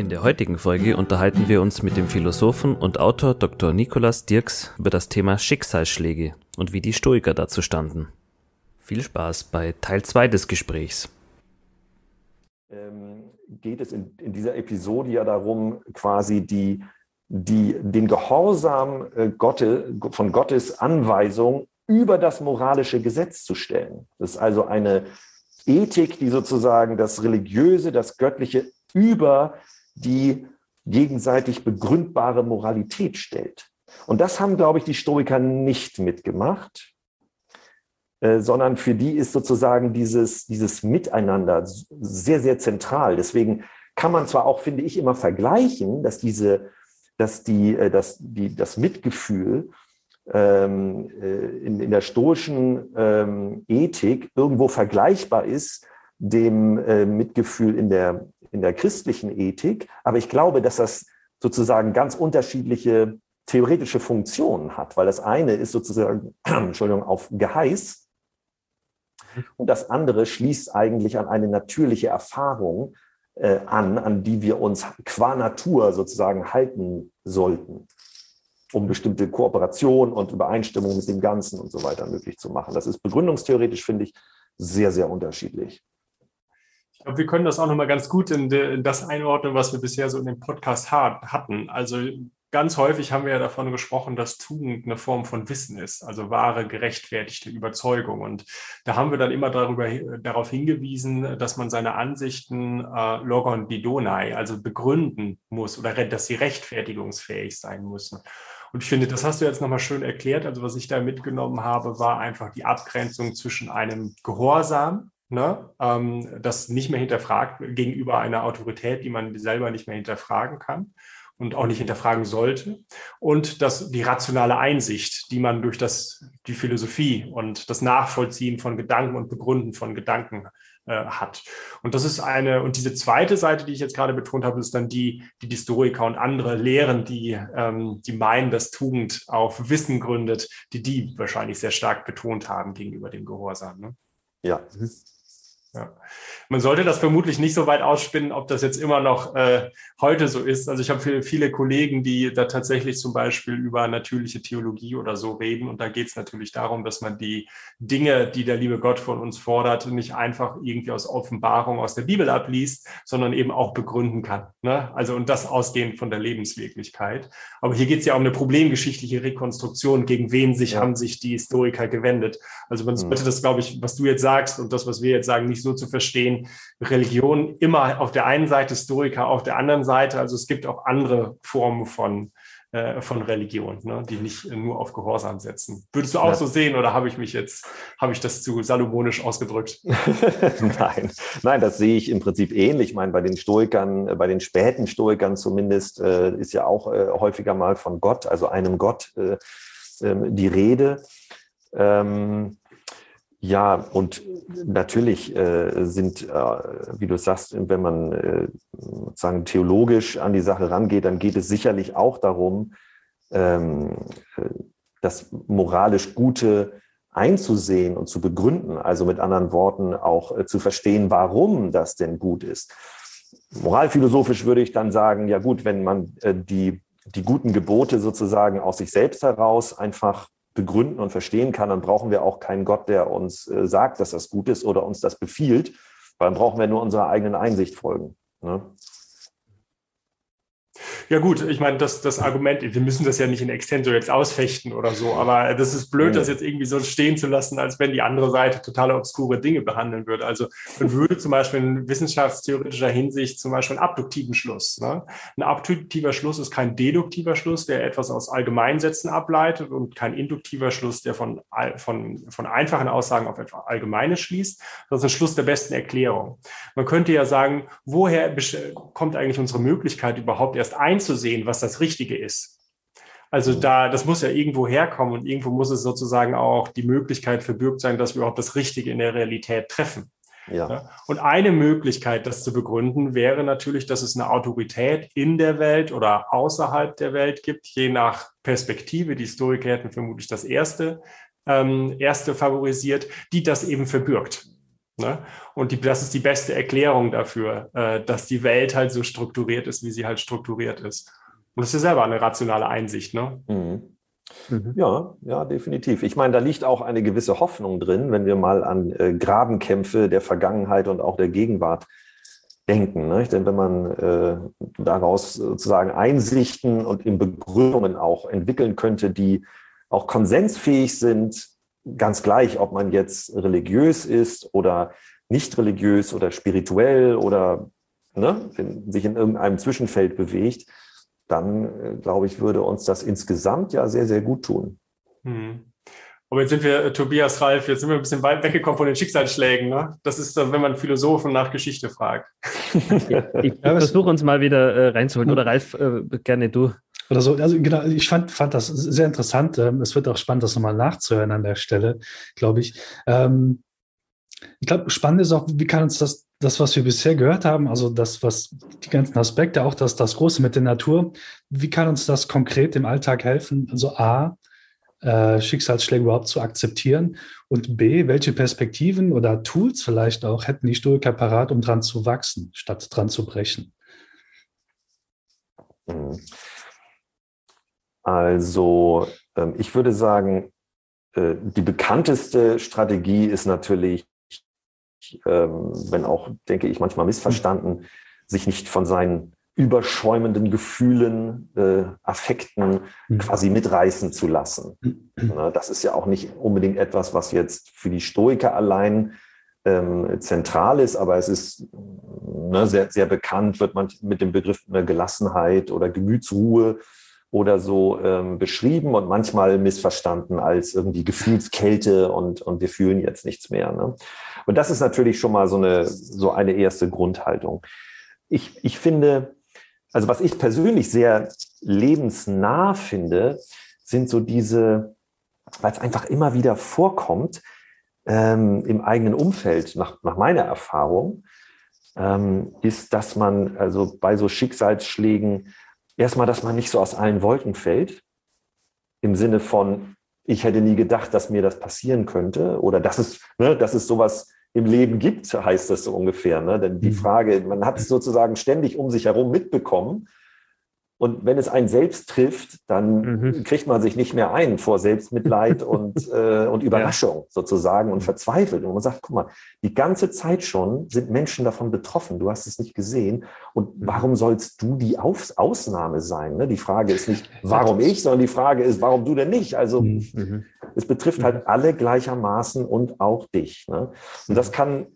In der heutigen Folge unterhalten wir uns mit dem Philosophen und Autor Dr. Nikolaus Dirks über das Thema Schicksalsschläge und wie die Stoiker dazu standen. Viel Spaß bei Teil 2 des Gesprächs. Ähm, geht es in, in, dieser Episode ja darum, quasi die, die, den Gehorsam äh, Gotte, von Gottes Anweisung über das moralische Gesetz zu stellen. Das ist also eine Ethik, die sozusagen das Religiöse, das Göttliche über die gegenseitig begründbare Moralität stellt. Und das haben, glaube ich, die Stoiker nicht mitgemacht, äh, sondern für die ist sozusagen dieses, dieses Miteinander sehr, sehr zentral. Deswegen kann man zwar auch, finde ich, immer vergleichen, dass diese, dass die, äh, dass die, das Mitgefühl ähm, äh, in, in der stoischen ähm, Ethik irgendwo vergleichbar ist dem Mitgefühl in der, in der christlichen Ethik. Aber ich glaube, dass das sozusagen ganz unterschiedliche theoretische Funktionen hat, weil das eine ist sozusagen, Entschuldigung, auf Geheiß und das andere schließt eigentlich an eine natürliche Erfahrung äh, an, an die wir uns qua Natur sozusagen halten sollten, um bestimmte Kooperation und Übereinstimmung mit dem Ganzen und so weiter möglich zu machen. Das ist begründungstheoretisch, finde ich, sehr, sehr unterschiedlich. Ich glaube, wir können das auch nochmal ganz gut in, in, das einordnen, was wir bisher so in dem Podcast hatten. Also ganz häufig haben wir ja davon gesprochen, dass Tugend eine Form von Wissen ist, also wahre, gerechtfertigte Überzeugung. Und da haben wir dann immer darüber, darauf hingewiesen, dass man seine Ansichten äh, logon bidonai, also begründen muss oder dass sie rechtfertigungsfähig sein müssen. Und ich finde, das hast du jetzt nochmal schön erklärt. Also was ich da mitgenommen habe, war einfach die Abgrenzung zwischen einem Gehorsam, ne, ähm, das nicht mehr hinterfragt gegenüber einer Autorität, die man selber nicht mehr hinterfragen kann und auch nicht hinterfragen sollte. Und das, die rationale Einsicht, die man durch das, die Philosophie und das Nachvollziehen von Gedanken und Begründen von Gedanken äh, hat. Und das ist eine, und diese zweite Seite, die ich jetzt gerade betont habe, ist dann die, die die Historiker und andere lehren, die, ähm, die meinen, dass Tugend auf Wissen gründet, die die wahrscheinlich sehr stark betont haben gegenüber dem Gehorsam. Ne? Ja. Ja. Man sollte das vermutlich nicht so weit ausspinnen, ob das jetzt immer noch äh, heute so ist. Also ich habe viele, viele, Kollegen, die da tatsächlich zum Beispiel über natürliche Theologie oder so reden. Und da geht es natürlich darum, dass man die Dinge, die der liebe Gott von uns fordert, nicht einfach irgendwie aus Offenbarung aus der Bibel abliest, sondern eben auch begründen kann. Ne? Also und das ausgehend von der Lebenswirklichkeit. Aber hier geht es ja um eine problemgeschichtliche Rekonstruktion. Gegen wen sich ja. haben sich die Historiker gewendet? Also man sollte mhm. das, glaube ich, was du jetzt sagst und das, was wir jetzt sagen, nicht nicht so zu verstehen, Religion immer auf der einen Seite, Historiker auf der anderen Seite. Also es gibt auch andere Formen von, äh, von Religion, ne, die nicht nur auf Gehorsam setzen. Würdest du auch ja. so sehen oder habe ich mich jetzt, habe ich das zu salomonisch ausgedrückt? nein, nein, das sehe ich im Prinzip ähnlich. Ich meine, bei den Stoikern, äh, bei den späten Stoikern zumindest, äh, ist ja auch äh, häufiger mal von Gott, also einem Gott, äh, ähm, die Rede. Ähm, ja, und natürlich äh, sind, äh, wie du sagst, wenn man äh, sagen theologisch an die Sache rangeht, dann geht es sicherlich auch darum, ähm, das moralisch Gute einzusehen und zu begründen. Also mit anderen Worten auch äh, zu verstehen, warum das denn gut ist. Moralphilosophisch würde ich dann sagen, ja gut, wenn man äh, die, die guten Gebote sozusagen aus sich selbst heraus einfach begründen und verstehen kann, dann brauchen wir auch keinen Gott, der uns äh, sagt, dass das gut ist oder uns das befiehlt, weil dann brauchen wir nur unserer eigenen Einsicht folgen. Ne? Ja gut, ich meine, das, das Argument, wir müssen das ja nicht in Extenso jetzt ausfechten oder so, aber das ist blöd, das jetzt irgendwie so stehen zu lassen, als wenn die andere Seite totale obskure Dinge behandeln würde. Also man würde zum Beispiel in wissenschaftstheoretischer Hinsicht zum Beispiel einen abduktiven Schluss. Ne? Ein abduktiver Schluss ist kein deduktiver Schluss, der etwas aus Allgemeinsätzen ableitet und kein induktiver Schluss, der von, von, von einfachen Aussagen auf etwas Allgemeines schließt. Das ist ein Schluss der besten Erklärung. Man könnte ja sagen, woher kommt eigentlich unsere Möglichkeit überhaupt erst ein einzusehen, was das Richtige ist. Also da, das muss ja irgendwo herkommen und irgendwo muss es sozusagen auch die Möglichkeit verbürgt sein, dass wir überhaupt das Richtige in der Realität treffen. Ja. Und eine Möglichkeit, das zu begründen, wäre natürlich, dass es eine Autorität in der Welt oder außerhalb der Welt gibt, je nach Perspektive. Die Historiker hätten vermutlich das erste, ähm, erste favorisiert, die das eben verbürgt. Ne? Und die, das ist die beste Erklärung dafür, äh, dass die Welt halt so strukturiert ist, wie sie halt strukturiert ist. Und das ist ja selber eine rationale Einsicht. Ne? Mhm. Mhm. Ja, ja, definitiv. Ich meine, da liegt auch eine gewisse Hoffnung drin, wenn wir mal an äh, Grabenkämpfe der Vergangenheit und auch der Gegenwart denken. Ne? Denn wenn man äh, daraus sozusagen Einsichten und in Begründungen auch entwickeln könnte, die auch konsensfähig sind, ganz gleich, ob man jetzt religiös ist oder nicht religiös oder spirituell oder ne, sich in irgendeinem Zwischenfeld bewegt, dann äh, glaube ich, würde uns das insgesamt ja sehr, sehr gut tun. Hm. Aber jetzt sind wir, äh, Tobias Ralf, jetzt sind wir ein bisschen weit weggekommen von den Schicksalsschlägen. Ne? Das ist dann, wenn man Philosophen nach Geschichte fragt. ich, ich versuche uns mal wieder äh, reinzuholen. Oder Ralf, äh, gerne du oder so. Also genau, ich fand, fand das sehr interessant. Ähm, es wird auch spannend, das nochmal nachzuhören an der Stelle, glaube ich. Ähm, ich glaube, spannend ist auch, wie kann uns das, das, was wir bisher gehört haben, also das, was die ganzen Aspekte, auch das, das Große mit der Natur, wie kann uns das konkret im Alltag helfen? Also A, äh, Schicksalsschläge überhaupt zu akzeptieren und B, welche Perspektiven oder Tools vielleicht auch hätten die Historiker parat, um dran zu wachsen, statt dran zu brechen? Mhm. Also ähm, ich würde sagen, äh, die bekannteste Strategie ist natürlich, ähm, wenn auch, denke ich, manchmal missverstanden, sich nicht von seinen überschäumenden Gefühlen, äh, Affekten mhm. quasi mitreißen zu lassen. Mhm. Das ist ja auch nicht unbedingt etwas, was jetzt für die Stoiker allein ähm, zentral ist, aber es ist ne, sehr, sehr bekannt, wird man mit dem Begriff Gelassenheit oder Gemütsruhe oder so ähm, beschrieben und manchmal missverstanden als irgendwie Gefühlskälte und, und wir fühlen jetzt nichts mehr. Ne? Und das ist natürlich schon mal so eine, so eine erste Grundhaltung. Ich, ich finde, also was ich persönlich sehr lebensnah finde, sind so diese, weil es einfach immer wieder vorkommt ähm, im eigenen Umfeld, nach, nach meiner Erfahrung, ähm, ist, dass man also bei so Schicksalsschlägen erstmal, dass man nicht so aus allen Wolken fällt, im Sinne von, ich hätte nie gedacht, dass mir das passieren könnte oder dass es, ne, dass es sowas im Leben gibt, heißt das so ungefähr. Ne? Denn die mhm. Frage, man hat es sozusagen ständig um sich herum mitbekommen und wenn es einen selbst trifft, dann mhm. kriegt man sich nicht mehr ein vor Selbstmitleid und, äh, und Überraschung ja. sozusagen und verzweifelt. Und man sagt, guck mal, die ganze Zeit schon sind Menschen davon betroffen. Du hast es nicht gesehen. Und mhm. warum sollst du die Aus Ausnahme sein? Ne? Die Frage ist nicht, warum ich, sondern die Frage ist, warum du denn nicht? Also mhm. mhm. es betrifft halt alle gleichermaßen und auch dich. Ne? Und das kann,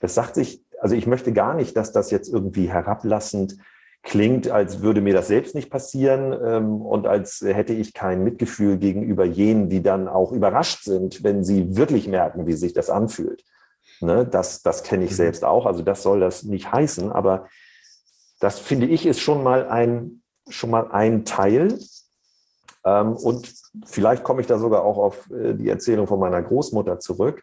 das sagt sich, also ich möchte gar nicht, dass das jetzt irgendwie herablassend klingt, als würde mir das selbst nicht passieren ähm, und als hätte ich kein Mitgefühl gegenüber jenen, die dann auch überrascht sind, wenn sie wirklich merken, wie sich das anfühlt. Ne? Das, das kenne ich mhm. selbst auch. Also das soll das nicht heißen, aber das finde ich ist schon mal ein, schon mal ein Teil. Ähm, und vielleicht komme ich da sogar auch auf äh, die Erzählung von meiner Großmutter zurück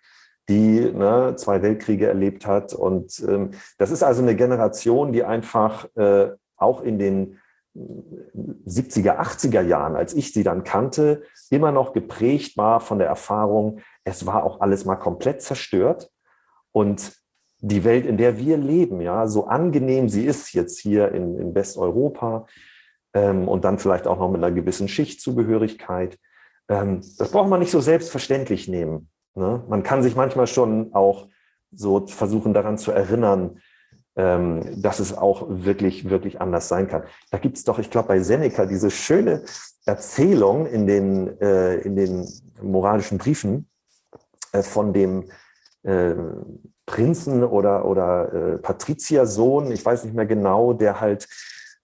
die ne, zwei Weltkriege erlebt hat. Und ähm, das ist also eine Generation, die einfach äh, auch in den 70er, 80er Jahren, als ich sie dann kannte, immer noch geprägt war von der Erfahrung, es war auch alles mal komplett zerstört. Und die Welt, in der wir leben, ja, so angenehm sie ist jetzt hier in, in Westeuropa ähm, und dann vielleicht auch noch mit einer gewissen Schichtzugehörigkeit, ähm, das braucht man nicht so selbstverständlich nehmen. Ne? Man kann sich manchmal schon auch so versuchen daran zu erinnern, ähm, dass es auch wirklich, wirklich anders sein kann. Da gibt es doch, ich glaube, bei Seneca diese schöne Erzählung in den, äh, in den moralischen Briefen äh, von dem äh, Prinzen oder, oder äh, Patriziersohn, ich weiß nicht mehr genau, der halt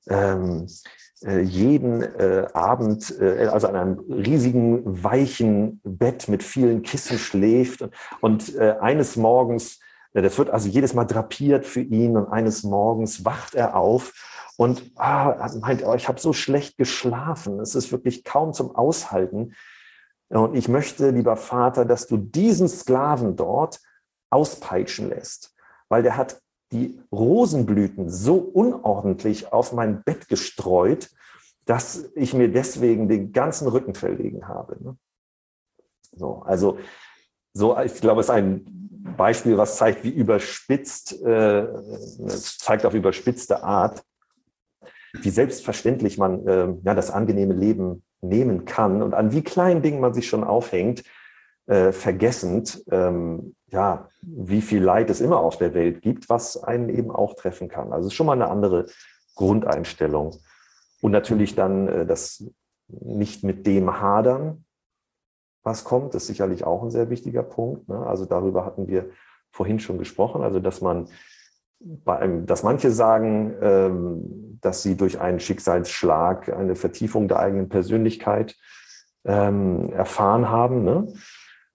ähm, äh, jeden äh, Abend, äh, also an einem riesigen, weichen Bett mit vielen Kissen schläft. Und äh, eines Morgens, äh, das wird also jedes Mal drapiert für ihn, und eines Morgens wacht er auf und ah, meint, oh, ich habe so schlecht geschlafen. Es ist wirklich kaum zum Aushalten. Und ich möchte, lieber Vater, dass du diesen Sklaven dort auspeitschen lässt, weil der hat die Rosenblüten so unordentlich auf mein Bett gestreut, dass ich mir deswegen den ganzen Rücken verlegen habe. Ne? So, also so, ich glaube, es ist ein Beispiel, was zeigt, wie überspitzt, äh, zeigt auf überspitzte Art, wie selbstverständlich man äh, ja, das angenehme Leben nehmen kann und an wie kleinen Dingen man sich schon aufhängt, äh, vergessend, ähm, ja, wie viel Leid es immer auf der Welt gibt, was einen eben auch treffen kann. Also es ist schon mal eine andere Grundeinstellung. Und natürlich dann äh, das nicht mit dem hadern, was kommt, ist sicherlich auch ein sehr wichtiger Punkt. Ne? Also darüber hatten wir vorhin schon gesprochen. Also dass man bei einem, dass manche sagen, ähm, dass sie durch einen Schicksalsschlag eine Vertiefung der eigenen Persönlichkeit ähm, erfahren haben. Ne?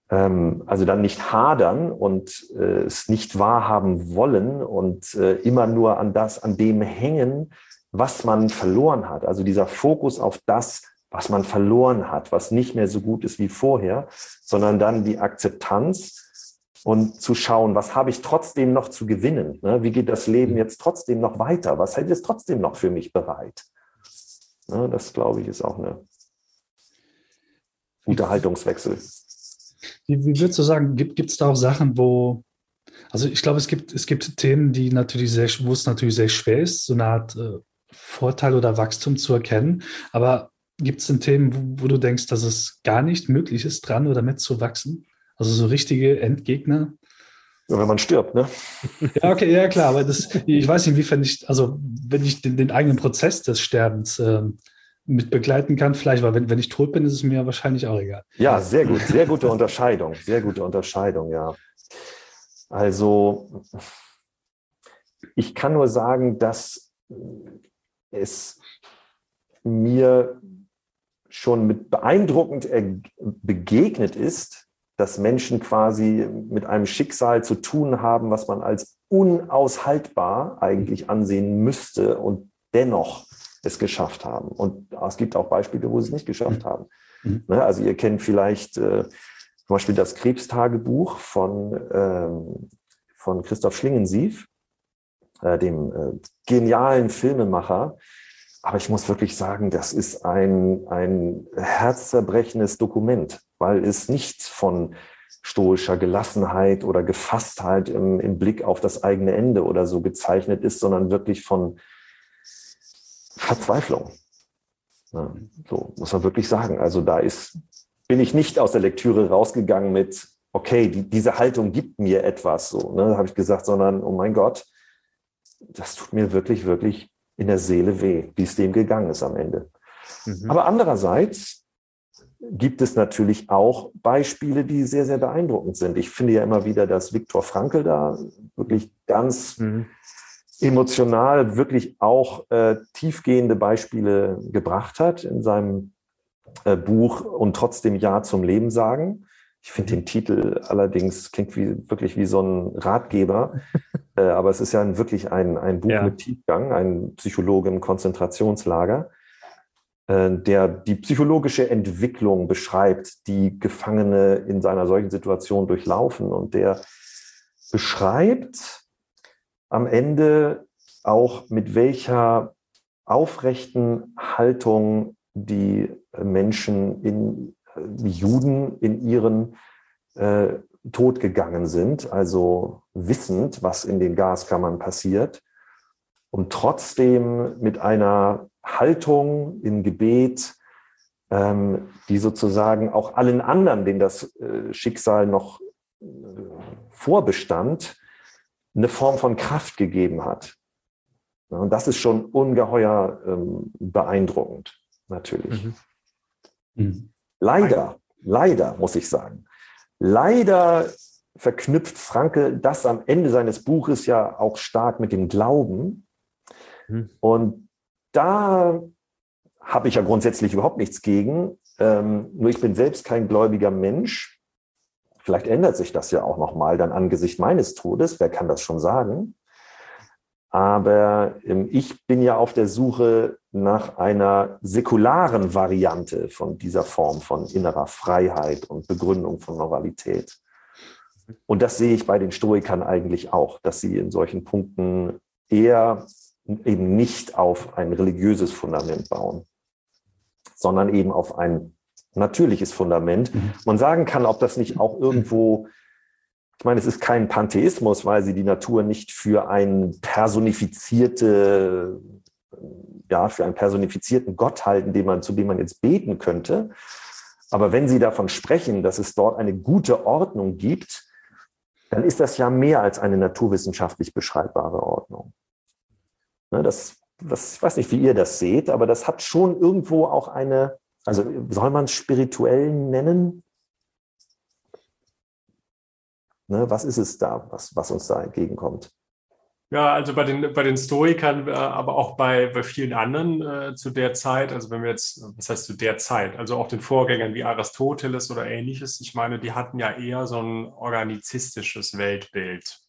Ähm, also dann nicht hadern und äh, es nicht wahrhaben wollen und äh, immer nur an das, an dem hängen, was man verloren hat. Also dieser Fokus auf das, was man verloren hat, was nicht mehr so gut ist wie vorher, sondern dann die Akzeptanz und zu schauen, was habe ich trotzdem noch zu gewinnen? Ne? Wie geht das Leben jetzt trotzdem noch weiter? Was hält es trotzdem noch für mich bereit? Ne? Das, glaube ich, ist auch eine gute Haltungswechsel. Wie, wie würdest du sagen, gibt es da auch Sachen, wo, also ich glaube, es gibt, es gibt Themen, die natürlich sehr, wo es natürlich sehr schwer ist, so eine Art äh, Vorteil oder Wachstum zu erkennen. Aber gibt es denn Themen, wo, wo, du denkst, dass es gar nicht möglich ist, dran oder mitzuwachsen? Also so richtige Endgegner? Ja, wenn man stirbt, ne? Ja, okay, ja klar, aber das, ich weiß nicht, inwiefern ich, also wenn ich den, den eigenen Prozess des Sterbens äh, mit begleiten kann, vielleicht, weil wenn, wenn ich tot bin, ist es mir wahrscheinlich auch egal. Ja, sehr gut, sehr gute Unterscheidung, sehr gute Unterscheidung, ja. Also ich kann nur sagen, dass es mir schon mit beeindruckend begegnet ist, dass Menschen quasi mit einem Schicksal zu tun haben, was man als unaushaltbar eigentlich ansehen müsste und dennoch es geschafft haben. Und es gibt auch Beispiele, wo sie es nicht geschafft mhm. haben. Mhm. Ne, also ihr kennt vielleicht äh, zum Beispiel das Krebstagebuch von, ähm, von Christoph Schlingensief, äh, dem äh, genialen Filmemacher. Aber ich muss wirklich sagen, das ist ein, ein herzzerбrechendes Dokument, weil es nichts von stoischer Gelassenheit oder Gefasstheit im, im Blick auf das eigene Ende oder so gezeichnet ist, sondern wirklich von Verzweiflung. Ja, so muss man wirklich sagen. Also da ist, bin ich nicht aus der Lektüre rausgegangen mit, okay, die, diese Haltung gibt mir etwas, so, ne, habe ich gesagt, sondern, oh mein Gott, das tut mir wirklich, wirklich in der Seele weh, wie es dem gegangen ist am Ende. Mhm. Aber andererseits gibt es natürlich auch Beispiele, die sehr, sehr beeindruckend sind. Ich finde ja immer wieder, dass Viktor Frankl da wirklich ganz mhm emotional wirklich auch äh, tiefgehende Beispiele gebracht hat in seinem äh, Buch und trotzdem Ja zum Leben sagen. Ich finde den Titel allerdings klingt wie, wirklich wie so ein Ratgeber, äh, aber es ist ja ein, wirklich ein, ein Buch ja. mit Tiefgang, ein Psychologe im Konzentrationslager, äh, der die psychologische Entwicklung beschreibt, die Gefangene in seiner solchen Situation durchlaufen und der beschreibt, am Ende auch mit welcher aufrechten Haltung die Menschen in die Juden in ihren äh, Tod gegangen sind, also wissend, was in den Gaskammern passiert und trotzdem mit einer Haltung im Gebet, ähm, die sozusagen auch allen anderen, denen das äh, Schicksal noch äh, vorbestand, eine Form von Kraft gegeben hat. Und das ist schon ungeheuer ähm, beeindruckend, natürlich. Mhm. Mhm. Leider, leider muss ich sagen, leider verknüpft Franke das am Ende seines Buches ja auch stark mit dem Glauben. Mhm. Und da habe ich ja grundsätzlich überhaupt nichts gegen. Ähm, nur ich bin selbst kein gläubiger Mensch. Vielleicht ändert sich das ja auch nochmal dann angesichts meines Todes. Wer kann das schon sagen? Aber ähm, ich bin ja auf der Suche nach einer säkularen Variante von dieser Form von innerer Freiheit und Begründung von Moralität. Und das sehe ich bei den Stoikern eigentlich auch, dass sie in solchen Punkten eher eben nicht auf ein religiöses Fundament bauen, sondern eben auf ein natürliches Fundament. Mhm. Man sagen kann, ob das nicht auch irgendwo ich meine, es ist kein Pantheismus, weil sie die Natur nicht für ein personifizierte, ja, für einen personifizierten Gott halten, den man, zu dem man jetzt beten könnte. Aber wenn sie davon sprechen, dass es dort eine gute Ordnung gibt, dann ist das ja mehr als eine naturwissenschaftlich beschreibbare Ordnung. Ne, das, das, ich weiß nicht, wie ihr das seht, aber das hat schon irgendwo auch eine, also soll man es spirituell nennen? Ne, was ist es da, was, was uns da entgegenkommt? Ja, also bei den, bei den Stoikern, äh, aber auch bei, bei vielen anderen äh, zu der Zeit, also wenn wir jetzt, was heißt zu der Zeit, also auch den Vorgängern wie Aristoteles oder ähnliches, ich meine, die hatten ja eher so ein organizistisches Weltbild.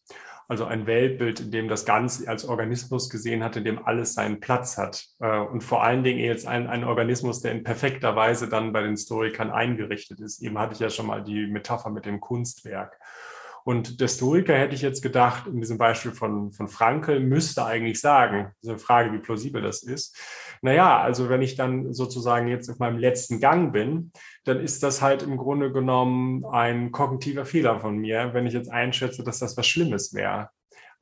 Also ein Weltbild, in dem das Ganze als Organismus gesehen hat, in dem alles seinen Platz hat. Äh, und vor allen Dingen jetzt ein, ein Organismus, der in perfekter Weise dann bei den Stoikern eingerichtet ist. Eben hatte ich ja schon mal die Metapher mit dem Kunstwerk. Und der Stoiker hätte ich jetzt gedacht, in diesem Beispiel von, von Frankel, müsste eigentlich sagen, eine Frage, wie plausibel das ist. Naja, also wenn ich dann sozusagen jetzt auf meinem letzten Gang bin, dann ist das halt im Grunde genommen ein kognitiver Fehler von mir, wenn ich jetzt einschätze, dass das was Schlimmes wäre.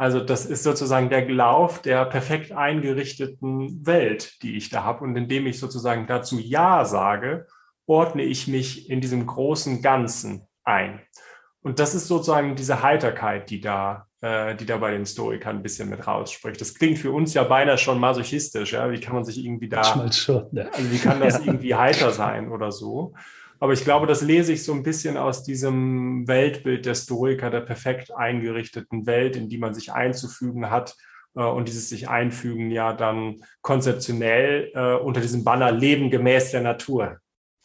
Also das ist sozusagen der Lauf der perfekt eingerichteten Welt, die ich da habe. Und indem ich sozusagen dazu Ja sage, ordne ich mich in diesem großen Ganzen ein. Und das ist sozusagen diese Heiterkeit, die da, äh, die da bei den Stoikern ein bisschen mit rausspricht. Das klingt für uns ja beinahe schon masochistisch. Ja? Wie kann man sich irgendwie da, schon, ja. also wie kann das ja. irgendwie heiter sein oder so? Aber ich glaube, das lese ich so ein bisschen aus diesem Weltbild der Stoiker, der perfekt eingerichteten Welt, in die man sich einzufügen hat äh, und dieses sich einfügen ja dann konzeptionell äh, unter diesem Banner Leben gemäß der Natur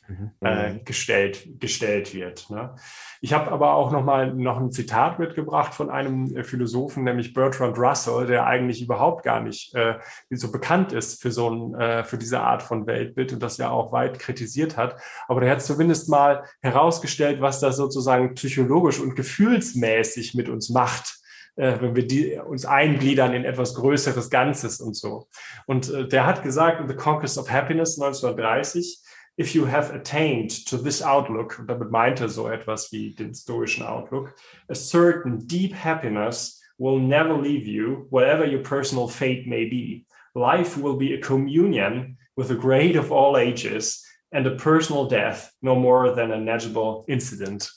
mhm. äh, gestellt, gestellt wird. Ne? Ich habe aber auch noch mal noch ein Zitat mitgebracht von einem äh, Philosophen, nämlich Bertrand Russell, der eigentlich überhaupt gar nicht äh, so bekannt ist für so ein, äh, für diese Art von Weltbild und das ja auch weit kritisiert hat. Aber der hat zumindest mal herausgestellt, was das sozusagen psychologisch und gefühlsmäßig mit uns macht äh, wenn wir die, uns eingliedern in etwas Größeres Ganzes und so. Und äh, der hat gesagt in The Conquest of Happiness 1930, if you have attained to this outlook, damit meinte er so etwas wie den stoischen Outlook, a certain deep happiness will never leave you, whatever your personal fate may be. Life will be a communion with the great of all ages, and a personal death no more than a negligible incident.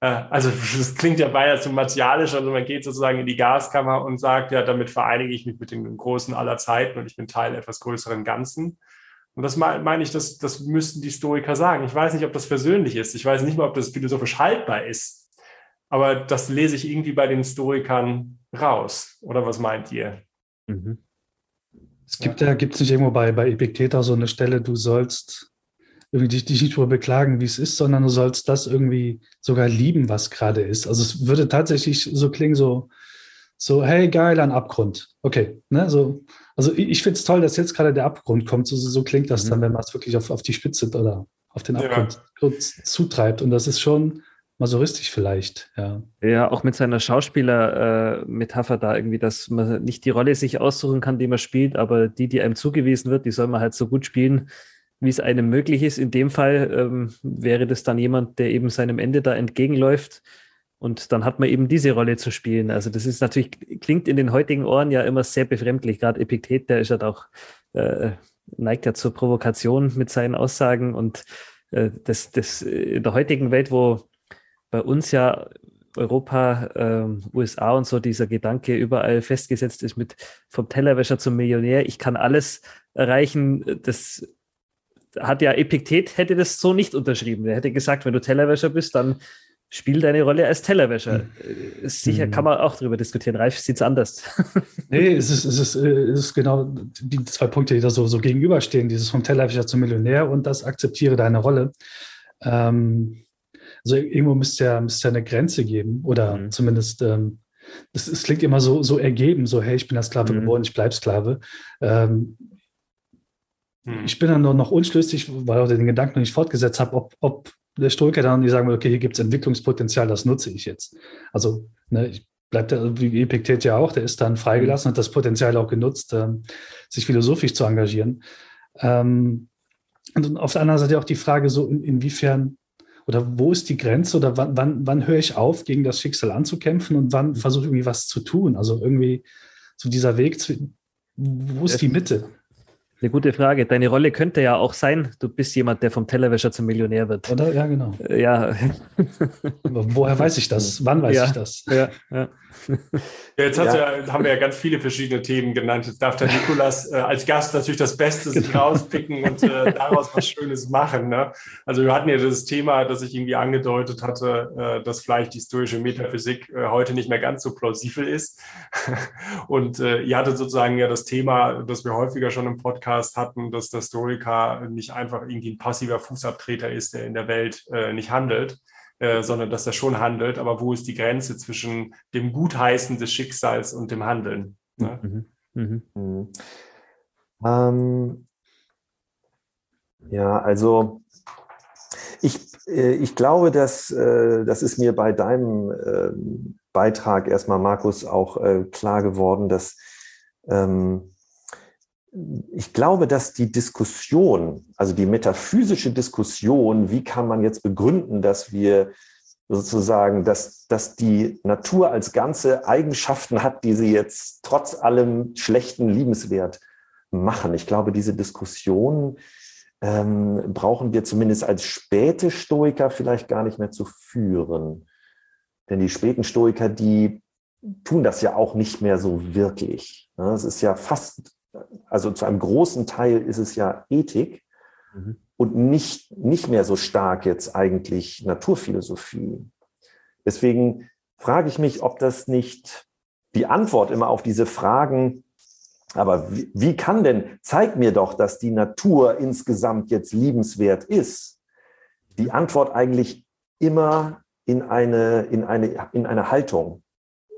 Äh, also das klingt ja beinahe zu martialisch, also man geht sozusagen in die Gaskammer und sagt, ja, damit vereinige ich mich mit dem Großen aller Zeiten und ich bin Teil etwas größeren Ganzen. Und das meine ich, das, das müssten die Stoiker sagen. Ich weiß nicht, ob das persönlich ist. Ich weiß nicht mal, ob das philosophisch haltbar ist. Aber das lese ich irgendwie bei den Stoikern raus. Oder was meint ihr? Mhm. Es gibt ja, gibt es nicht irgendwo bei, bei Epikteter so eine Stelle, du sollst irgendwie dich, dich nicht darüber beklagen, wie es ist, sondern du sollst das irgendwie sogar lieben, was gerade ist. Also es würde tatsächlich so klingen, so, so, hey, geil, ein Abgrund. Okay, ne, so, also ich, ich finde es toll, dass jetzt gerade der Abgrund kommt. So, so klingt das mhm. dann, wenn man es wirklich auf, auf die Spitze oder auf den Abgrund ja. zutreibt. Und das ist schon masuristisch vielleicht, ja. Ja, auch mit seiner Schauspieler-Metapher da irgendwie, dass man nicht die Rolle sich aussuchen kann, die man spielt, aber die, die einem zugewiesen wird, die soll man halt so gut spielen, wie es einem möglich ist. In dem Fall ähm, wäre das dann jemand, der eben seinem Ende da entgegenläuft und dann hat man eben diese Rolle zu spielen. Also das ist natürlich, klingt in den heutigen Ohren ja immer sehr befremdlich. Gerade Epiktet, der ist halt auch, äh, neigt ja zur Provokation mit seinen Aussagen. Und äh, das, das in der heutigen Welt, wo bei uns ja Europa, ähm, USA und so dieser Gedanke überall festgesetzt ist mit vom Tellerwäscher zum Millionär, ich kann alles erreichen, das hat ja Epiktet hätte das so nicht unterschrieben. Er hätte gesagt, wenn du Tellerwäscher bist, dann spiel deine Rolle als Tellerwäscher. Mhm. Sicher kann man auch darüber diskutieren. Reif sieht es anders. nee, es ist, es, ist, es ist genau die zwei Punkte, die da so, so gegenüberstehen: dieses vom Tellerwäscher zum Millionär und das akzeptiere deine Rolle. Ähm, also irgendwo müsste ja, müsste ja eine Grenze geben oder mhm. zumindest. Ähm, es, es, klingt immer so, so ergeben, so, hey, ich bin als Sklave mhm. geboren, ich bleibe Sklave. Ähm, mhm. Ich bin dann noch unschlüssig, weil ich den Gedanken noch nicht fortgesetzt habe, ob, ob Stoiker dann die sagen, okay, hier gibt es Entwicklungspotenzial, das nutze ich jetzt. Also ne, ich bleibt der, wie Epiktet ja auch, der ist dann freigelassen, hat das Potenzial auch genutzt, ähm, sich philosophisch zu engagieren. Ähm, und auf der anderen Seite auch die Frage, so in, inwiefern oder wo ist die Grenze oder wann, wann, wann höre ich auf, gegen das Schicksal anzukämpfen und wann versuche ich irgendwie was zu tun? Also irgendwie so dieser Weg, zu, wo ist die Mitte? Eine gute Frage. Deine Rolle könnte ja auch sein, du bist jemand, der vom Tellerwäscher zum Millionär wird. Oder? Ja, genau. Äh, ja. Woher weiß ich das? Wann weiß ja. ich das? Ja, ja. Jetzt ja. Ja, haben wir ja ganz viele verschiedene Themen genannt. Jetzt darf der Nikolas äh, als Gast natürlich das Beste sich genau. rauspicken und äh, daraus was Schönes machen. Ne? Also wir hatten ja das Thema, das ich irgendwie angedeutet hatte, äh, dass vielleicht die historische Metaphysik äh, heute nicht mehr ganz so plausibel ist. und äh, ihr hattet sozusagen ja das Thema, das wir häufiger schon im Podcast hatten, dass der Stoiker nicht einfach irgendwie ein passiver Fußabtreter ist, der in der Welt äh, nicht handelt, äh, sondern dass er schon handelt. Aber wo ist die Grenze zwischen dem Gutheißen des Schicksals und dem Handeln? Ne? Mhm. Mhm. Mhm. Ähm, ja, also ich, äh, ich glaube, dass äh, das ist mir bei deinem äh, Beitrag erstmal, Markus, auch äh, klar geworden, dass ähm, ich glaube, dass die Diskussion, also die metaphysische Diskussion, wie kann man jetzt begründen, dass wir sozusagen, dass, dass die Natur als Ganze Eigenschaften hat, die sie jetzt trotz allem schlechten liebenswert machen. Ich glaube, diese Diskussion ähm, brauchen wir zumindest als späte Stoiker vielleicht gar nicht mehr zu führen. Denn die späten Stoiker, die tun das ja auch nicht mehr so wirklich. Es ist ja fast also zu einem großen Teil ist es ja Ethik mhm. und nicht, nicht mehr so stark jetzt eigentlich Naturphilosophie. Deswegen frage ich mich, ob das nicht die Antwort immer auf diese Fragen, aber wie, wie kann denn, zeig mir doch, dass die Natur insgesamt jetzt liebenswert ist, die Antwort eigentlich immer in eine, in eine, in eine Haltung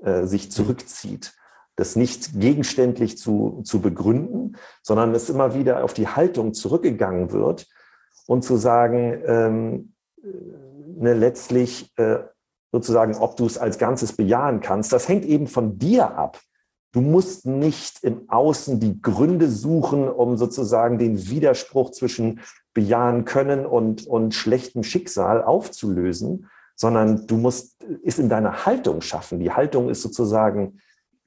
äh, sich zurückzieht das nicht gegenständlich zu, zu begründen, sondern es immer wieder auf die Haltung zurückgegangen wird und zu sagen, ähm, ne, letztlich äh, sozusagen, ob du es als Ganzes bejahen kannst, das hängt eben von dir ab. Du musst nicht im Außen die Gründe suchen, um sozusagen den Widerspruch zwischen bejahen können und, und schlechtem Schicksal aufzulösen, sondern du musst es in deiner Haltung schaffen. Die Haltung ist sozusagen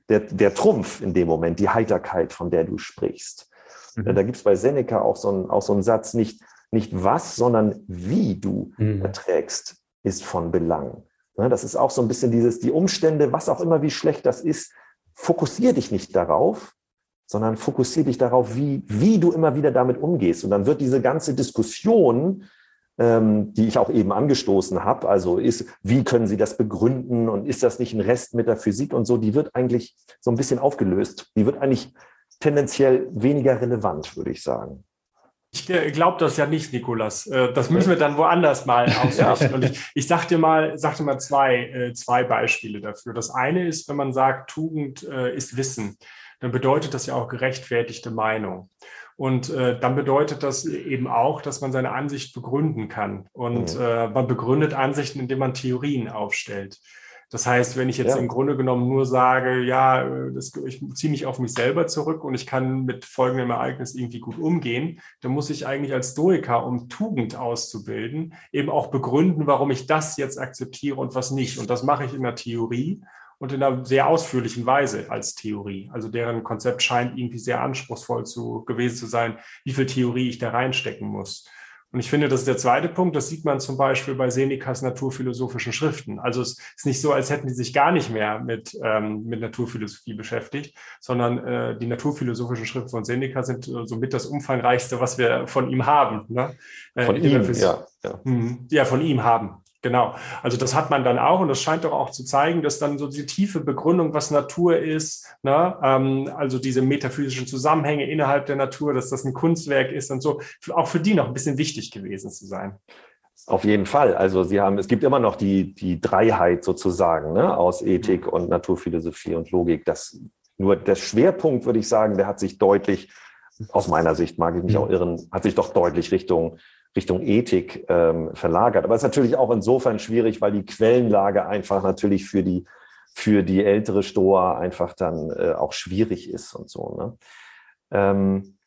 der, der Trumpf in dem Moment, die Heiterkeit, von der du sprichst. Mhm. Da gibt es bei Seneca auch so, ein, auch so einen Satz, nicht, nicht was, sondern wie du mhm. erträgst, ist von Belang. Das ist auch so ein bisschen dieses, die Umstände, was auch immer, wie schlecht das ist, fokussier dich nicht darauf, sondern fokussier dich darauf, wie, wie du immer wieder damit umgehst. Und dann wird diese ganze Diskussion ähm, die ich auch eben angestoßen habe. Also ist, wie können Sie das begründen und ist das nicht ein Rest mit der Physik und so, die wird eigentlich so ein bisschen aufgelöst. Die wird eigentlich tendenziell weniger relevant, würde ich sagen. Ich glaube das ja nicht, Nikolas. Äh, das müssen wir dann woanders mal ausrichten. Und ich, ich sag dir mal, sag dir mal zwei, äh, zwei Beispiele dafür. Das eine ist, wenn man sagt, Tugend äh, ist Wissen, dann bedeutet das ja auch gerechtfertigte Meinung. Und äh, dann bedeutet das eben auch, dass man seine Ansicht begründen kann. Und mhm. äh, man begründet Ansichten, indem man Theorien aufstellt. Das heißt, wenn ich jetzt ja. im Grunde genommen nur sage, ja, das, ich ziehe mich auf mich selber zurück und ich kann mit folgendem Ereignis irgendwie gut umgehen, dann muss ich eigentlich als Stoiker, um Tugend auszubilden, eben auch begründen, warum ich das jetzt akzeptiere und was nicht. Und das mache ich in der Theorie und in einer sehr ausführlichen Weise als Theorie. Also deren Konzept scheint irgendwie sehr anspruchsvoll zu, gewesen zu sein, wie viel Theorie ich da reinstecken muss. Und ich finde, das ist der zweite Punkt. Das sieht man zum Beispiel bei Senecas naturphilosophischen Schriften. Also es ist nicht so, als hätten die sich gar nicht mehr mit, ähm, mit Naturphilosophie beschäftigt, sondern äh, die naturphilosophischen Schriften von Seneca sind äh, somit das umfangreichste, was wir von ihm haben. Ne? Äh, von ihm, ja, ja. Hm, ja, von ihm haben. Genau. Also das hat man dann auch und das scheint doch auch zu zeigen, dass dann so die tiefe Begründung, was Natur ist, ne? ähm, also diese metaphysischen Zusammenhänge innerhalb der Natur, dass das ein Kunstwerk ist und so, auch für die noch ein bisschen wichtig gewesen zu sein. Auf jeden Fall. Also Sie haben, es gibt immer noch die, die Dreiheit sozusagen ne? aus Ethik und Naturphilosophie und Logik. Das, nur der Schwerpunkt, würde ich sagen, der hat sich deutlich, aus meiner Sicht mag ich mich auch irren, hat sich doch deutlich Richtung Richtung Ethik ähm, verlagert. Aber es ist natürlich auch insofern schwierig, weil die Quellenlage einfach natürlich für die, für die ältere Stoa einfach dann äh, auch schwierig ist und so. Ne? Ähm,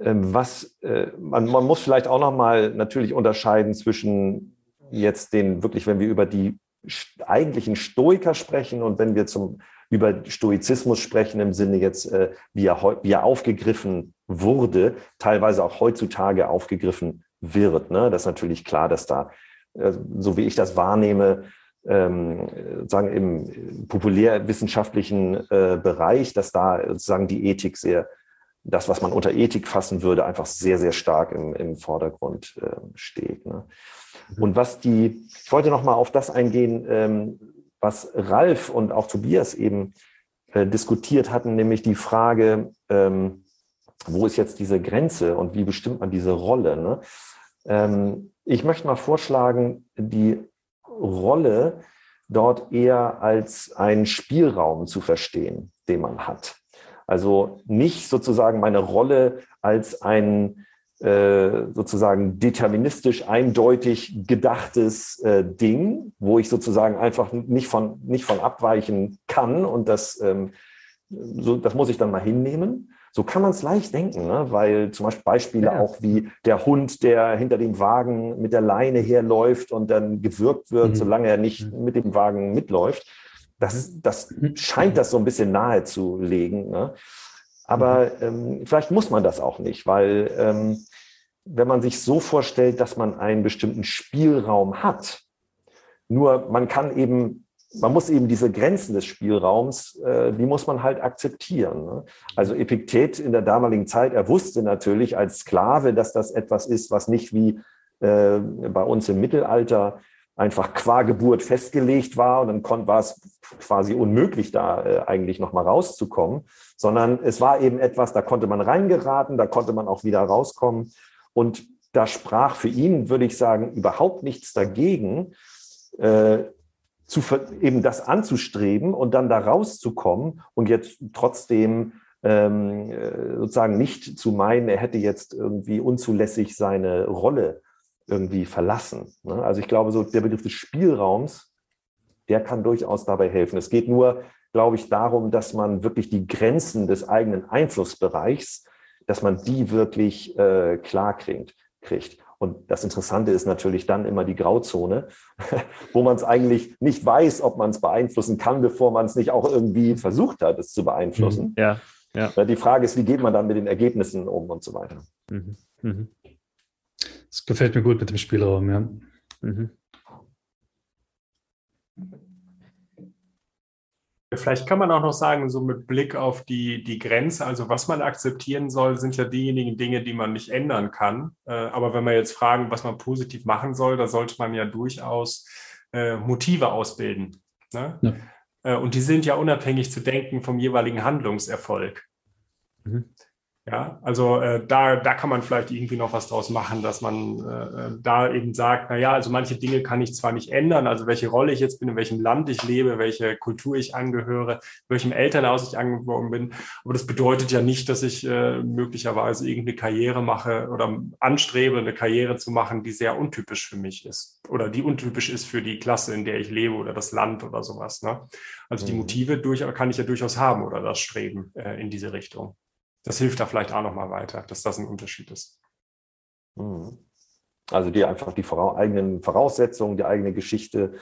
ähm, was äh, man, man muss vielleicht auch noch mal natürlich unterscheiden zwischen jetzt den wirklich, wenn wir über die eigentlichen Stoiker sprechen und wenn wir zum über Stoizismus sprechen im Sinne jetzt, äh, wie, er, wie er aufgegriffen wurde, teilweise auch heutzutage aufgegriffen wird. Ne? Das ist natürlich klar, dass da, äh, so wie ich das wahrnehme, ähm, sagen im populärwissenschaftlichen äh, Bereich, dass da sozusagen die Ethik sehr, das, was man unter Ethik fassen würde, einfach sehr, sehr stark im, im Vordergrund äh, steht. Ne? Mhm. Und was die, ich wollte noch mal auf das eingehen, ähm, was Ralf und auch Tobias eben äh, diskutiert hatten, nämlich die Frage, ähm, wo ist jetzt diese Grenze und wie bestimmt man diese Rolle? Ne? Ähm, ich möchte mal vorschlagen, die Rolle dort eher als einen Spielraum zu verstehen, den man hat. Also nicht sozusagen meine Rolle als ein äh, sozusagen deterministisch eindeutig gedachtes äh, Ding, wo ich sozusagen einfach nicht von, nicht von abweichen kann und das, ähm, so, das muss ich dann mal hinnehmen. So kann man es leicht denken, ne? weil zum Beispiel Beispiele ja. auch wie der Hund, der hinter dem Wagen mit der Leine herläuft und dann gewürgt wird, mhm. solange er nicht mhm. mit dem Wagen mitläuft. Das, das mhm. scheint das so ein bisschen nahe zu legen. Ne? Aber mhm. ähm, vielleicht muss man das auch nicht, weil ähm, wenn man sich so vorstellt, dass man einen bestimmten Spielraum hat, nur man kann eben, man muss eben diese Grenzen des Spielraums, äh, die muss man halt akzeptieren. Ne? Also Epiktet in der damaligen Zeit, er wusste natürlich als Sklave, dass das etwas ist, was nicht wie äh, bei uns im Mittelalter einfach qua Geburt festgelegt war und dann war es quasi unmöglich, da äh, eigentlich nochmal rauszukommen, sondern es war eben etwas, da konnte man reingeraten, da konnte man auch wieder rauskommen. Und da sprach für ihn, würde ich sagen, überhaupt nichts dagegen, äh, zu, eben das anzustreben und dann da rauszukommen und jetzt trotzdem ähm, äh, sozusagen nicht zu meinen, er hätte jetzt irgendwie unzulässig seine Rolle irgendwie verlassen. Ne? Also ich glaube, so der Begriff des Spielraums, der kann durchaus dabei helfen. Es geht nur, glaube ich, darum, dass man wirklich die Grenzen des eigenen Einflussbereichs dass man die wirklich äh, klar kriegt, kriegt. Und das Interessante ist natürlich dann immer die Grauzone, wo man es eigentlich nicht weiß, ob man es beeinflussen kann, bevor man es nicht auch irgendwie versucht hat, es zu beeinflussen. Mhm. Ja, ja. Die Frage ist, wie geht man dann mit den Ergebnissen um und so weiter. Mhm. Mhm. Das gefällt mir gut mit dem Spielraum, ja. Mhm. Vielleicht kann man auch noch sagen, so mit Blick auf die, die Grenze, also was man akzeptieren soll, sind ja diejenigen Dinge, die man nicht ändern kann. Äh, aber wenn wir jetzt fragen, was man positiv machen soll, da sollte man ja durchaus äh, Motive ausbilden. Ne? Ja. Äh, und die sind ja unabhängig zu denken vom jeweiligen Handlungserfolg. Mhm. Ja, also äh, da, da kann man vielleicht irgendwie noch was draus machen, dass man äh, da eben sagt, na ja, also manche Dinge kann ich zwar nicht ändern, also welche Rolle ich jetzt bin, in welchem Land ich lebe, welche Kultur ich angehöre, welchem Elternhaus ich angeboren bin, aber das bedeutet ja nicht, dass ich äh, möglicherweise irgendeine Karriere mache oder anstrebe, eine Karriere zu machen, die sehr untypisch für mich ist oder die untypisch ist für die Klasse, in der ich lebe oder das Land oder sowas. Ne? Also die mhm. Motive durch, kann ich ja durchaus haben oder das Streben äh, in diese Richtung das hilft da vielleicht auch nochmal weiter, dass das ein Unterschied ist. Mhm. Also die einfach die eigenen Voraussetzungen, die eigene Geschichte,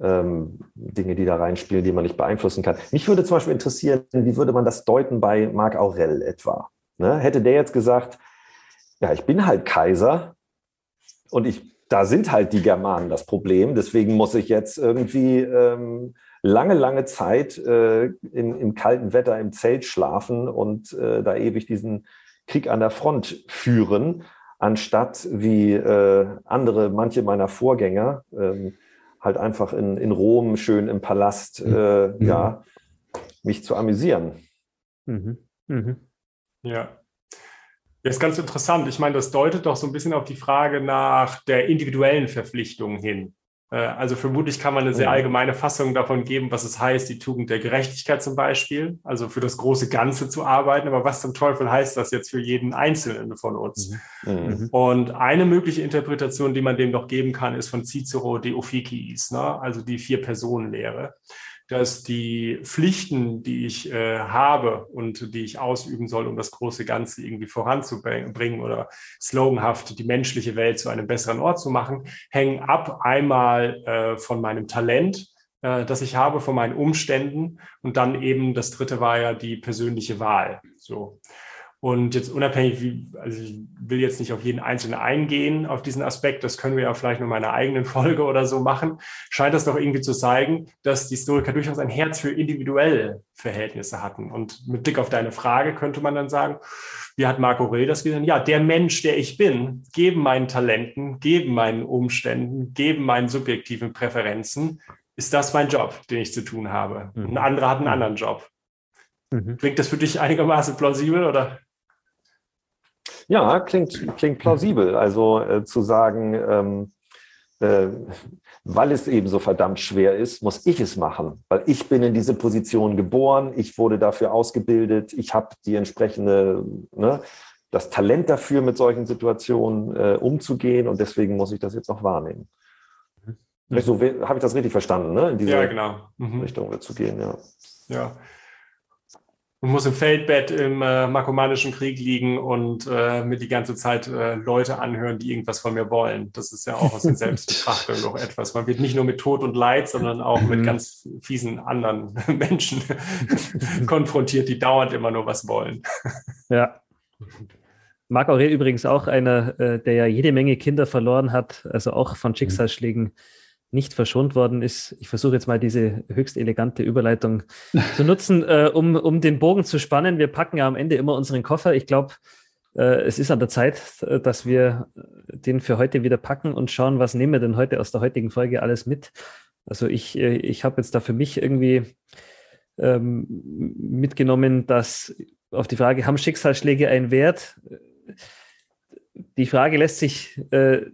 ähm, Dinge, die da reinspielen, die man nicht beeinflussen kann. Mich würde zum Beispiel interessieren, wie würde man das deuten bei Marc Aurel etwa? Ne? Hätte der jetzt gesagt, ja, ich bin halt Kaiser und ich, da sind halt die Germanen das Problem. Deswegen muss ich jetzt irgendwie ähm, lange, lange Zeit äh, in, im kalten Wetter im Zelt schlafen und äh, da ewig diesen Krieg an der Front führen, anstatt wie äh, andere, manche meiner Vorgänger, ähm, halt einfach in, in Rom schön im Palast, äh, mhm. ja, mich zu amüsieren. Mhm. Mhm. Ja. Ja, ist ganz interessant. Ich meine, das deutet doch so ein bisschen auf die Frage nach der individuellen Verpflichtung hin. Äh, also vermutlich kann man eine sehr allgemeine Fassung davon geben, was es heißt, die Tugend der Gerechtigkeit zum Beispiel, also für das große Ganze zu arbeiten. Aber was zum Teufel heißt das jetzt für jeden Einzelnen von uns? Mhm. mhm. Und eine mögliche Interpretation, die man dem noch geben kann, ist von Cicero de Officiis, ne? also die Vier-Personen-Lehre dass die Pflichten, die ich äh, habe und die ich ausüben soll, um das große Ganze irgendwie voranzubringen oder sloganhaft die menschliche Welt zu einem besseren Ort zu machen, hängen ab einmal äh, von meinem Talent, äh, das ich habe, von meinen Umständen und dann eben das dritte war ja die persönliche Wahl. So. Und jetzt unabhängig, wie, also ich will jetzt nicht auf jeden Einzelnen eingehen, auf diesen Aspekt, das können wir ja vielleicht nur in meiner eigenen Folge oder so machen, scheint das doch irgendwie zu zeigen, dass die Historiker durchaus ein Herz für individuelle Verhältnisse hatten. Und mit Blick auf deine Frage könnte man dann sagen, wie hat Marco Rell das gesagt? Ja, der Mensch, der ich bin, geben meinen Talenten, geben meinen Umständen, geben meinen subjektiven Präferenzen, ist das mein Job, den ich zu tun habe. Mhm. Ein anderer hat einen anderen Job. Mhm. Klingt das für dich einigermaßen plausibel oder? Ja, klingt, klingt plausibel. Also äh, zu sagen, ähm, äh, weil es eben so verdammt schwer ist, muss ich es machen, weil ich bin in diese Position geboren, ich wurde dafür ausgebildet, ich habe die entsprechende, ne, das Talent dafür, mit solchen Situationen äh, umzugehen und deswegen muss ich das jetzt auch wahrnehmen. Mhm. So, habe ich das richtig verstanden, ne? in diese ja, genau. mhm. Richtung zu gehen, ja. Ja, und muss im Feldbett im äh, markomanischen Krieg liegen und äh, mir die ganze Zeit äh, Leute anhören, die irgendwas von mir wollen. Das ist ja auch aus der Selbstbetrachtung noch etwas. Man wird nicht nur mit Tod und Leid, sondern auch mit mhm. ganz fiesen anderen Menschen konfrontiert, die dauernd immer nur was wollen. Ja. Marc Aurel übrigens auch einer, äh, der ja jede Menge Kinder verloren hat, also auch von Schicksalsschlägen nicht verschont worden ist. Ich versuche jetzt mal diese höchst elegante Überleitung zu nutzen, äh, um, um den Bogen zu spannen. Wir packen ja am Ende immer unseren Koffer. Ich glaube, äh, es ist an der Zeit, äh, dass wir den für heute wieder packen und schauen, was nehmen wir denn heute aus der heutigen Folge alles mit. Also ich, äh, ich habe jetzt da für mich irgendwie ähm, mitgenommen, dass auf die Frage, haben Schicksalsschläge einen Wert? Die Frage lässt sich äh,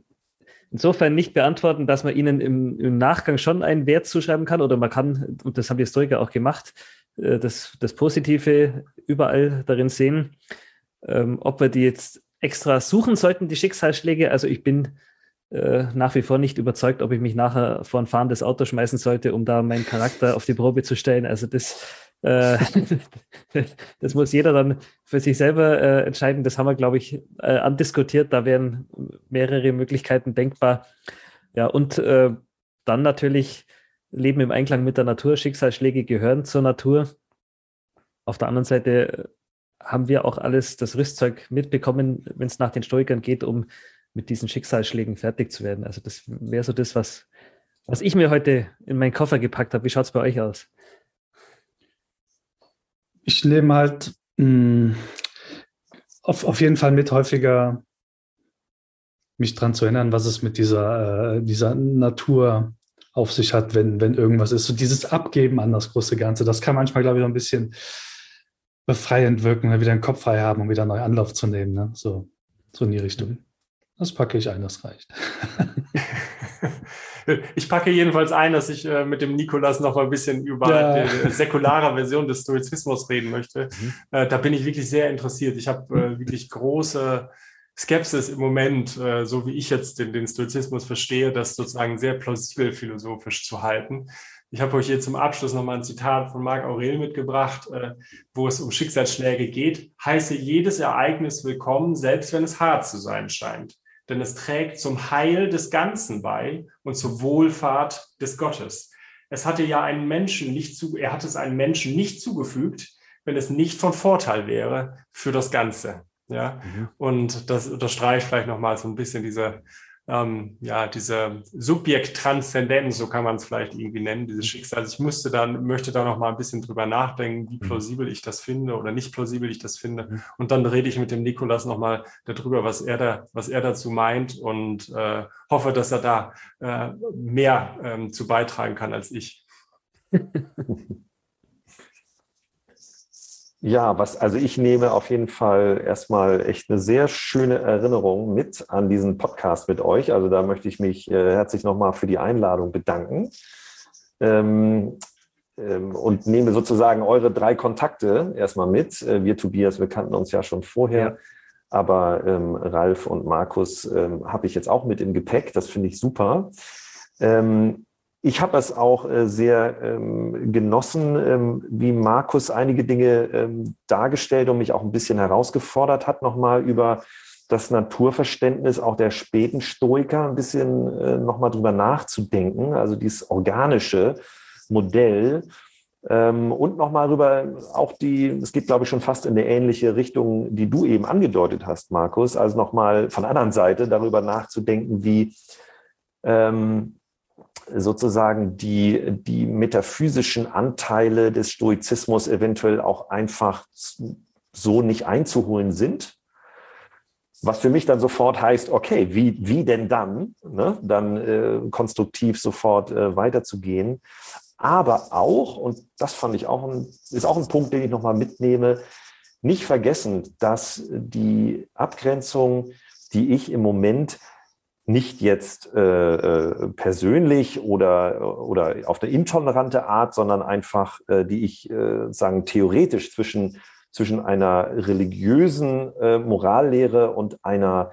insofern nicht beantworten, dass man ihnen im, im, Nachgang schon einen Wert zuschreiben kann oder man kann, und das haben die Historiker auch gemacht, äh, das, das Positive überall darin sehen. Ähm, ob wir die jetzt extra suchen sollten, die Schicksalsschläge, also ich bin äh, nach wie vor nicht überzeugt, ob ich mich nachher vor ein fahrendes Auto schmeißen sollte, um da meinen Charakter auf die Probe zu stellen. Also das äh, das muss jeder dann für sich selber äh, entscheiden. Das haben wir, glaube ich, äh, andiskutiert. Da wären mehrere Möglichkeiten denkbar. Ja, und äh, dann natürlich Leben im Einklang mit der Natur. Schicksalsschläge gehören zur Natur. Auf der anderen Seite haben wir auch alles das Rüstzeug mitbekommen, wenn es nach den Stoikern geht, um mit diesen Schicksalsschlägen fertig zu werden. Also das wäre so das, was, was ich mir heute in meinen Koffer gepackt habe. Wie schaut es bei euch aus? Ich nehme halt mh, hm, auf, auf jeden Fall mit häufiger mich daran zu erinnern, was es mit dieser, äh, dieser Natur auf sich hat, wenn, wenn irgendwas ist. So dieses Abgeben an das große Ganze, das kann manchmal, glaube ich, noch ein bisschen befreiend wirken, wieder den Kopf frei haben, um wieder neu Anlauf zu nehmen. Ne? So, so in die Richtung. Das packe ich ein, das reicht. Ich packe jedenfalls ein, dass ich äh, mit dem Nikolas noch mal ein bisschen über ja. die säkulare Version des Stoizismus reden möchte. Mhm. Äh, da bin ich wirklich sehr interessiert. Ich habe äh, wirklich große Skepsis im Moment, äh, so wie ich jetzt den, den Stoizismus verstehe, das sozusagen sehr plausibel philosophisch zu halten. Ich habe euch hier zum Abschluss nochmal ein Zitat von Marc Aurel mitgebracht, äh, wo es um Schicksalsschläge geht. Heiße jedes Ereignis willkommen, selbst wenn es hart zu sein scheint denn es trägt zum Heil des Ganzen bei und zur Wohlfahrt des Gottes. Es hatte ja einen Menschen nicht zu, er hat es einem Menschen nicht zugefügt, wenn es nicht von Vorteil wäre für das Ganze. Ja, mhm. und das unterstreicht vielleicht nochmal so ein bisschen diese, ähm, ja, diese Subjekt-Transzendenz, so kann man es vielleicht irgendwie nennen, dieses mhm. Schicksal. Also ich musste dann, möchte da noch mal ein bisschen drüber nachdenken, wie mhm. plausibel ich das finde oder nicht plausibel ich das finde. Mhm. Und dann rede ich mit dem Nikolas noch mal darüber, was er da, was er dazu meint und äh, hoffe, dass er da äh, mehr ähm, zu beitragen kann als ich. Ja, was, also ich nehme auf jeden Fall erstmal echt eine sehr schöne Erinnerung mit an diesen Podcast mit euch. Also da möchte ich mich äh, herzlich nochmal für die Einladung bedanken. Ähm, ähm, und nehme sozusagen eure drei Kontakte erstmal mit. Äh, wir, Tobias, wir kannten uns ja schon vorher. Ja. Aber ähm, Ralf und Markus ähm, habe ich jetzt auch mit im Gepäck. Das finde ich super. Ähm, ich habe es auch äh, sehr ähm, genossen, ähm, wie Markus einige Dinge ähm, dargestellt und mich auch ein bisschen herausgefordert hat, nochmal über das Naturverständnis auch der späten Stoiker ein bisschen äh, nochmal drüber nachzudenken, also dieses organische Modell. Ähm, und nochmal rüber auch die, es geht glaube ich schon fast in eine ähnliche Richtung, die du eben angedeutet hast, Markus, also nochmal von der anderen Seite darüber nachzudenken, wie ähm, sozusagen die, die metaphysischen Anteile des Stoizismus eventuell auch einfach so nicht einzuholen sind. Was für mich dann sofort heißt, okay, wie, wie denn dann? Ne? Dann äh, konstruktiv sofort äh, weiterzugehen. Aber auch, und das fand ich auch ein, ist auch ein Punkt, den ich nochmal mitnehme, nicht vergessen, dass die Abgrenzung, die ich im Moment nicht jetzt äh, äh, persönlich oder, oder auf eine intolerante Art, sondern einfach, äh, die ich äh, sagen, theoretisch zwischen, zwischen einer religiösen äh, Morallehre und einer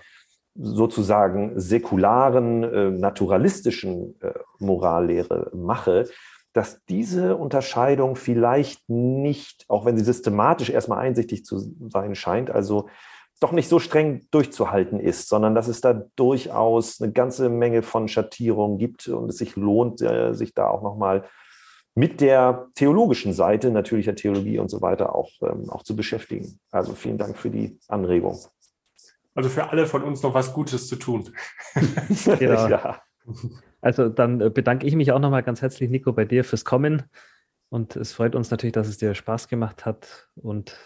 sozusagen säkularen, äh, naturalistischen äh, Morallehre mache, dass diese Unterscheidung vielleicht nicht, auch wenn sie systematisch erstmal einsichtig zu sein scheint, also doch nicht so streng durchzuhalten ist, sondern dass es da durchaus eine ganze Menge von Schattierungen gibt und es sich lohnt, äh, sich da auch nochmal mit der theologischen Seite natürlicher Theologie und so weiter auch, ähm, auch zu beschäftigen. Also vielen Dank für die Anregung. Also für alle von uns noch was Gutes zu tun. genau. ja. Also dann äh, bedanke ich mich auch nochmal ganz herzlich, Nico, bei dir fürs Kommen. Und es freut uns natürlich, dass es dir Spaß gemacht hat. Und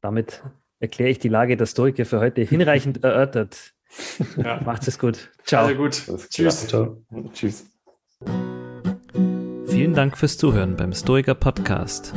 damit erkläre ich die Lage der Stoiker für heute hinreichend erörtert. Ja. Macht es gut. Ciao. Sehr gut. Tschüss. Ciao. Tschüss. Vielen Dank fürs Zuhören beim Stoiker Podcast.